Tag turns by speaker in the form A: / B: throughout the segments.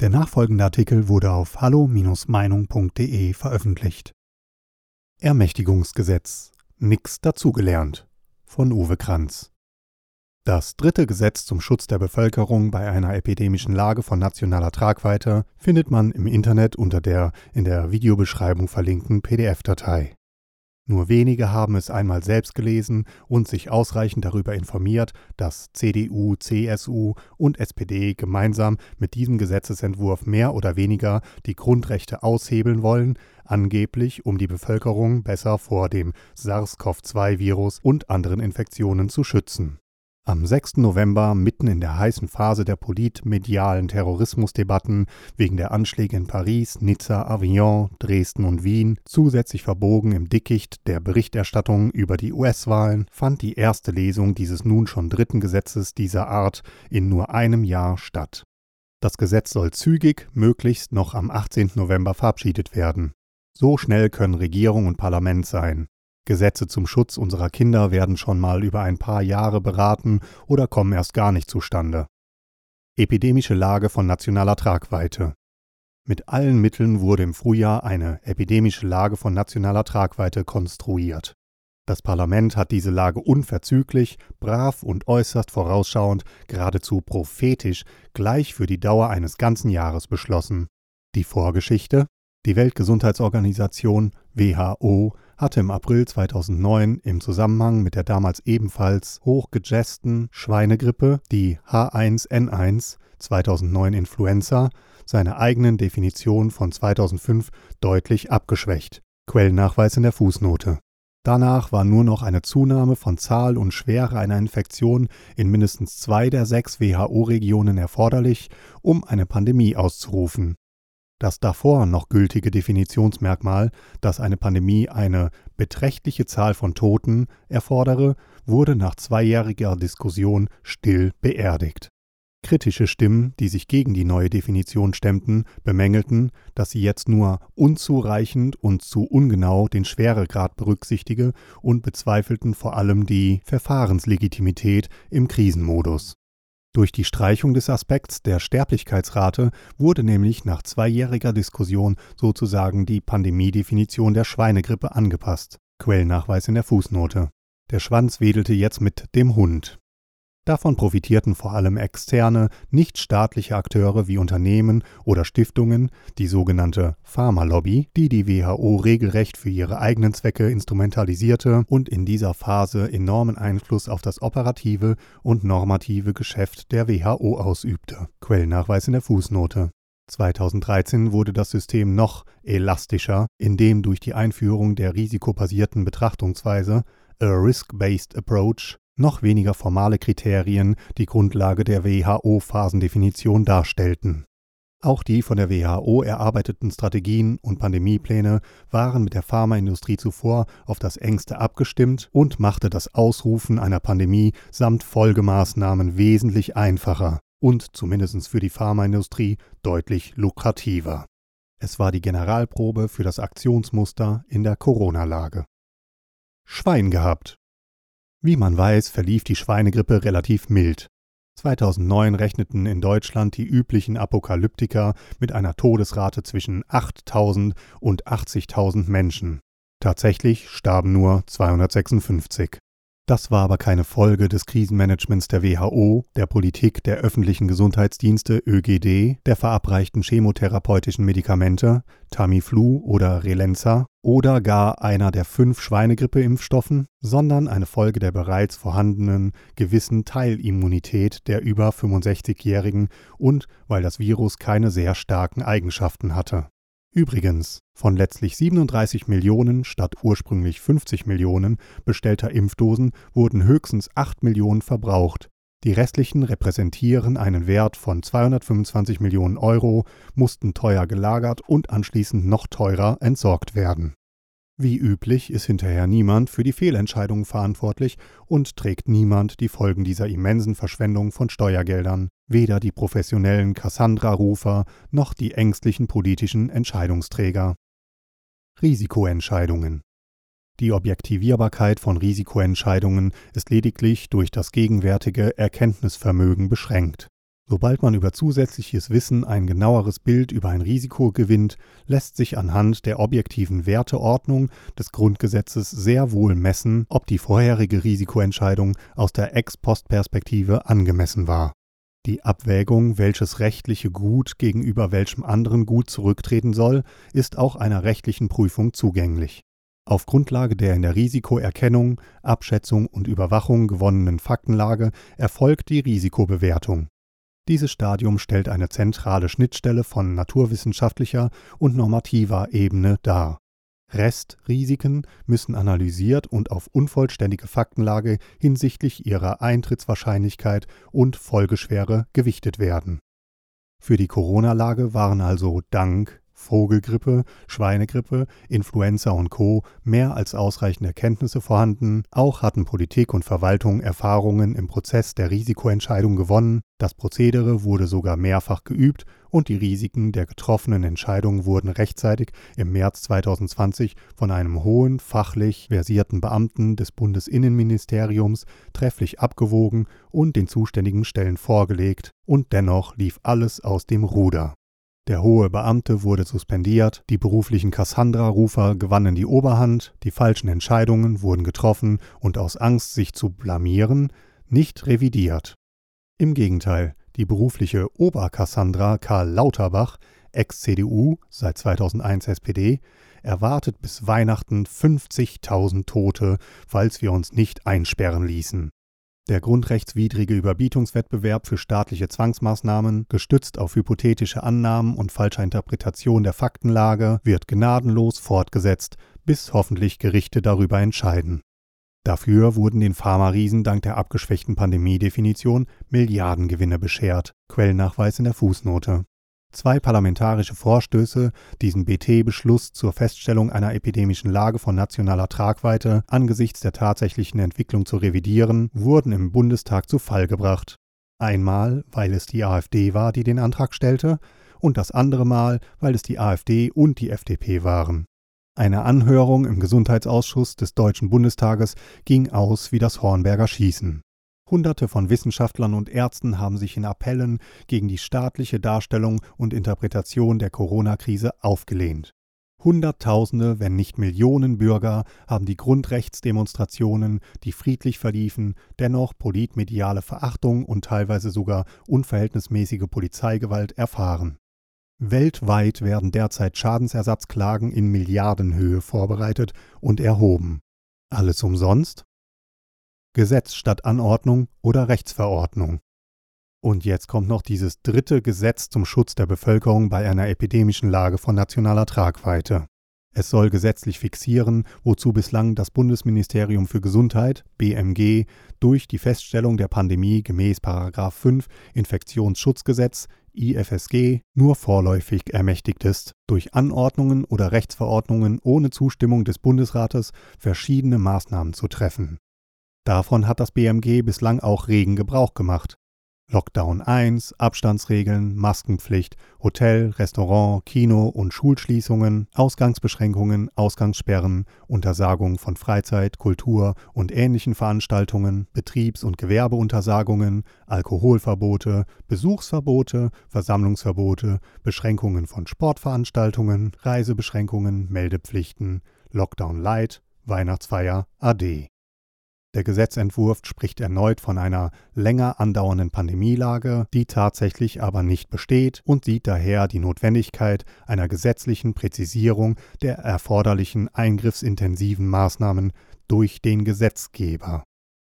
A: Der nachfolgende Artikel wurde auf hallo-meinung.de veröffentlicht. Ermächtigungsgesetz. Nix dazugelernt. Von Uwe Kranz. Das dritte Gesetz zum Schutz der Bevölkerung bei einer epidemischen Lage von nationaler Tragweite findet man im Internet unter der in der Videobeschreibung verlinkten PDF-Datei. Nur wenige haben es einmal selbst gelesen und sich ausreichend darüber informiert, dass CDU, CSU und SPD gemeinsam mit diesem Gesetzesentwurf mehr oder weniger die Grundrechte aushebeln wollen, angeblich um die Bevölkerung besser vor dem SARS-CoV-2-Virus und anderen Infektionen zu schützen. Am 6. November, mitten in der heißen Phase der politmedialen Terrorismusdebatten wegen der Anschläge in Paris, Nizza, Avignon, Dresden und Wien, zusätzlich verbogen im Dickicht der Berichterstattung über die US-Wahlen, fand die erste Lesung dieses nun schon dritten Gesetzes dieser Art in nur einem Jahr statt. Das Gesetz soll zügig, möglichst noch am 18. November verabschiedet werden. So schnell können Regierung und Parlament sein. Gesetze zum Schutz unserer Kinder werden schon mal über ein paar Jahre beraten oder kommen erst gar nicht zustande. Epidemische Lage von nationaler Tragweite. Mit allen Mitteln wurde im Frühjahr eine epidemische Lage von nationaler Tragweite konstruiert. Das Parlament hat diese Lage unverzüglich, brav und äußerst vorausschauend, geradezu prophetisch, gleich für die Dauer eines ganzen Jahres beschlossen. Die Vorgeschichte? Die Weltgesundheitsorganisation WHO hatte im April 2009 im Zusammenhang mit der damals ebenfalls hochgejesten Schweinegrippe, die H1N1 2009 Influenza, seine eigenen Definitionen von 2005 deutlich abgeschwächt. Quellennachweis in der Fußnote. Danach war nur noch eine Zunahme von Zahl und Schwere einer Infektion in mindestens zwei der sechs WHO-Regionen erforderlich, um eine Pandemie auszurufen. Das davor noch gültige Definitionsmerkmal, dass eine Pandemie eine beträchtliche Zahl von Toten erfordere, wurde nach zweijähriger Diskussion still beerdigt. Kritische Stimmen, die sich gegen die neue Definition stemmten, bemängelten, dass sie jetzt nur unzureichend und zu ungenau den Schweregrad berücksichtige und bezweifelten vor allem die Verfahrenslegitimität im Krisenmodus. Durch die Streichung des Aspekts der Sterblichkeitsrate wurde nämlich nach zweijähriger Diskussion sozusagen die Pandemiedefinition der Schweinegrippe angepasst. Quellnachweis in der Fußnote. Der Schwanz wedelte jetzt mit dem Hund. Davon profitierten vor allem externe, nichtstaatliche Akteure wie Unternehmen oder Stiftungen, die sogenannte Pharmalobby, die die WHO regelrecht für ihre eigenen Zwecke instrumentalisierte und in dieser Phase enormen Einfluss auf das operative und normative Geschäft der WHO ausübte. Quellnachweis in der Fußnote. 2013 wurde das System noch elastischer, indem durch die Einführung der risikobasierten Betrachtungsweise A Risk-Based Approach noch weniger formale Kriterien die Grundlage der WHO-Phasendefinition darstellten. Auch die von der WHO erarbeiteten Strategien und Pandemiepläne waren mit der Pharmaindustrie zuvor auf das engste abgestimmt und machte das Ausrufen einer Pandemie samt Folgemaßnahmen wesentlich einfacher und zumindest für die Pharmaindustrie deutlich lukrativer. Es war die Generalprobe für das Aktionsmuster in der Corona-Lage. Schwein gehabt. Wie man weiß, verlief die Schweinegrippe relativ mild. 2009 rechneten in Deutschland die üblichen Apokalyptiker mit einer Todesrate zwischen 8000 und 80.000 Menschen. Tatsächlich starben nur 256. Das war aber keine Folge des Krisenmanagements der WHO, der Politik der öffentlichen Gesundheitsdienste ÖGD, der verabreichten chemotherapeutischen Medikamente Tamiflu oder Relenza oder gar einer der fünf Schweinegrippeimpfstoffen, sondern eine Folge der bereits vorhandenen gewissen Teilimmunität der über 65-Jährigen und weil das Virus keine sehr starken Eigenschaften hatte. Übrigens, von letztlich 37 Millionen statt ursprünglich 50 Millionen bestellter Impfdosen wurden höchstens 8 Millionen verbraucht. Die restlichen repräsentieren einen Wert von 225 Millionen Euro, mussten teuer gelagert und anschließend noch teurer entsorgt werden. Wie üblich ist hinterher niemand für die Fehlentscheidungen verantwortlich und trägt niemand die Folgen dieser immensen Verschwendung von Steuergeldern, weder die professionellen Cassandra-Rufer noch die ängstlichen politischen Entscheidungsträger. Risikoentscheidungen Die Objektivierbarkeit von Risikoentscheidungen ist lediglich durch das gegenwärtige Erkenntnisvermögen beschränkt. Sobald man über zusätzliches Wissen ein genaueres Bild über ein Risiko gewinnt, lässt sich anhand der objektiven Werteordnung des Grundgesetzes sehr wohl messen, ob die vorherige Risikoentscheidung aus der Ex-Post-Perspektive angemessen war. Die Abwägung, welches rechtliche Gut gegenüber welchem anderen Gut zurücktreten soll, ist auch einer rechtlichen Prüfung zugänglich. Auf Grundlage der in der Risikoerkennung, Abschätzung und Überwachung gewonnenen Faktenlage erfolgt die Risikobewertung. Dieses Stadium stellt eine zentrale Schnittstelle von naturwissenschaftlicher und normativer Ebene dar. Restrisiken müssen analysiert und auf unvollständige Faktenlage hinsichtlich ihrer Eintrittswahrscheinlichkeit und Folgeschwere gewichtet werden. Für die Corona-Lage waren also dank Vogelgrippe, Schweinegrippe, Influenza und Co. mehr als ausreichende Erkenntnisse vorhanden, auch hatten Politik und Verwaltung Erfahrungen im Prozess der Risikoentscheidung gewonnen, das Prozedere wurde sogar mehrfach geübt und die Risiken der getroffenen Entscheidungen wurden rechtzeitig im März 2020 von einem hohen, fachlich versierten Beamten des Bundesinnenministeriums trefflich abgewogen und den zuständigen Stellen vorgelegt, und dennoch lief alles aus dem Ruder. Der hohe Beamte wurde suspendiert, die beruflichen Cassandra-Rufer gewannen die Oberhand, die falschen Entscheidungen wurden getroffen und aus Angst, sich zu blamieren, nicht revidiert. Im Gegenteil, die berufliche Oberkassandra Karl Lauterbach, Ex-CDU, seit 2001 SPD, erwartet bis Weihnachten 50.000 Tote, falls wir uns nicht einsperren ließen. Der grundrechtswidrige Überbietungswettbewerb für staatliche Zwangsmaßnahmen, gestützt auf hypothetische Annahmen und falscher Interpretation der Faktenlage, wird gnadenlos fortgesetzt, bis hoffentlich Gerichte darüber entscheiden. Dafür wurden den Pharma-Riesen dank der abgeschwächten Pandemiedefinition Milliardengewinne beschert. Quellnachweis in der Fußnote. Zwei parlamentarische Vorstöße, diesen BT-Beschluss zur Feststellung einer epidemischen Lage von nationaler Tragweite angesichts der tatsächlichen Entwicklung zu revidieren, wurden im Bundestag zu Fall gebracht. Einmal, weil es die AfD war, die den Antrag stellte, und das andere Mal, weil es die AfD und die FDP waren. Eine Anhörung im Gesundheitsausschuss des Deutschen Bundestages ging aus wie das Hornberger Schießen. Hunderte von Wissenschaftlern und Ärzten haben sich in Appellen gegen die staatliche Darstellung und Interpretation der Corona-Krise aufgelehnt. Hunderttausende, wenn nicht Millionen Bürger haben die Grundrechtsdemonstrationen, die friedlich verliefen, dennoch politmediale Verachtung und teilweise sogar unverhältnismäßige Polizeigewalt erfahren. Weltweit werden derzeit Schadensersatzklagen in Milliardenhöhe vorbereitet und erhoben. Alles umsonst? Gesetz statt Anordnung oder Rechtsverordnung. Und jetzt kommt noch dieses dritte Gesetz zum Schutz der Bevölkerung bei einer epidemischen Lage von nationaler Tragweite. Es soll gesetzlich fixieren, wozu bislang das Bundesministerium für Gesundheit BMG durch die Feststellung der Pandemie gemäß 5 Infektionsschutzgesetz IFSG nur vorläufig ermächtigt ist, durch Anordnungen oder Rechtsverordnungen ohne Zustimmung des Bundesrates verschiedene Maßnahmen zu treffen. Davon hat das BMG bislang auch regen Gebrauch gemacht. Lockdown 1, Abstandsregeln, Maskenpflicht, Hotel, Restaurant, Kino und Schulschließungen, Ausgangsbeschränkungen, Ausgangssperren, Untersagung von Freizeit, Kultur und ähnlichen Veranstaltungen, Betriebs- und Gewerbeuntersagungen, Alkoholverbote, Besuchsverbote, Versammlungsverbote, Beschränkungen von Sportveranstaltungen, Reisebeschränkungen, Meldepflichten, Lockdown Light, Weihnachtsfeier, AD. Der Gesetzentwurf spricht erneut von einer länger andauernden Pandemielage, die tatsächlich aber nicht besteht und sieht daher die Notwendigkeit einer gesetzlichen Präzisierung der erforderlichen eingriffsintensiven Maßnahmen durch den Gesetzgeber.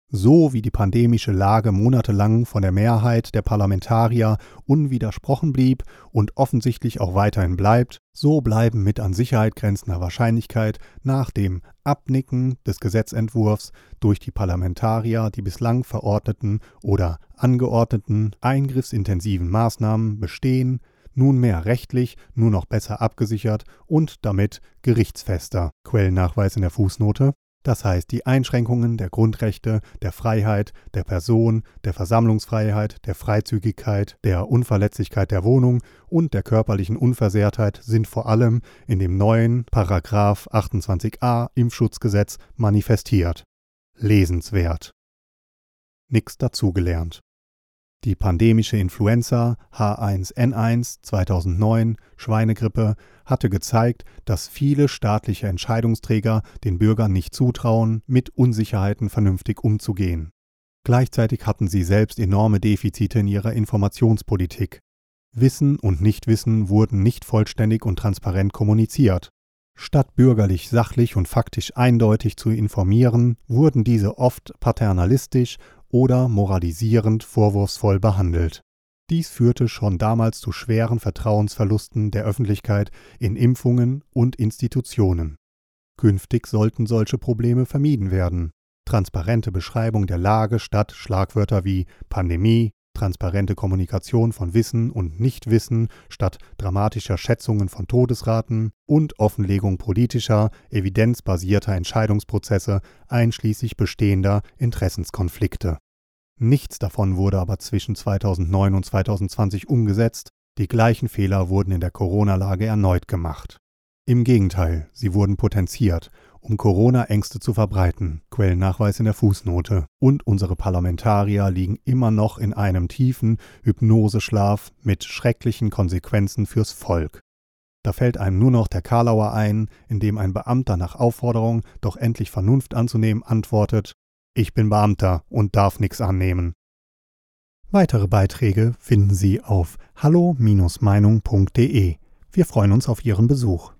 A: So wie die pandemische Lage monatelang von der Mehrheit der Parlamentarier unwidersprochen blieb und offensichtlich auch weiterhin bleibt, so bleiben mit an Sicherheit grenzender Wahrscheinlichkeit nach dem Abnicken des Gesetzentwurfs durch die Parlamentarier die bislang verordneten oder angeordneten eingriffsintensiven Maßnahmen bestehen, nunmehr rechtlich nur noch besser abgesichert und damit gerichtsfester. Quellennachweis in der Fußnote das heißt die Einschränkungen der Grundrechte, der Freiheit, der Person, der Versammlungsfreiheit, der Freizügigkeit, der Unverletzlichkeit der Wohnung und der körperlichen Unversehrtheit sind vor allem in dem neuen Paragraph 28a Impfschutzgesetz manifestiert. Lesenswert. Nix dazugelernt. Die pandemische Influenza H1N1 2009 Schweinegrippe hatte gezeigt, dass viele staatliche Entscheidungsträger den Bürgern nicht zutrauen, mit Unsicherheiten vernünftig umzugehen. Gleichzeitig hatten sie selbst enorme Defizite in ihrer Informationspolitik. Wissen und Nichtwissen wurden nicht vollständig und transparent kommuniziert. Statt bürgerlich sachlich und faktisch eindeutig zu informieren, wurden diese oft paternalistisch oder moralisierend vorwurfsvoll behandelt. Dies führte schon damals zu schweren Vertrauensverlusten der Öffentlichkeit in Impfungen und Institutionen. Künftig sollten solche Probleme vermieden werden. Transparente Beschreibung der Lage statt Schlagwörter wie Pandemie, transparente Kommunikation von Wissen und Nichtwissen statt dramatischer Schätzungen von Todesraten und Offenlegung politischer, evidenzbasierter Entscheidungsprozesse einschließlich bestehender Interessenskonflikte. Nichts davon wurde aber zwischen 2009 und 2020 umgesetzt, die gleichen Fehler wurden in der Corona-Lage erneut gemacht. Im Gegenteil, sie wurden potenziert um Corona-Ängste zu verbreiten. Quellennachweis in der Fußnote. Und unsere Parlamentarier liegen immer noch in einem tiefen Hypnoseschlaf mit schrecklichen Konsequenzen fürs Volk. Da fällt einem nur noch der Karlauer ein, in dem ein Beamter nach Aufforderung, doch endlich Vernunft anzunehmen, antwortet: Ich bin Beamter und darf nichts annehmen. Weitere Beiträge finden Sie auf hallo-meinung.de. Wir freuen uns auf Ihren Besuch.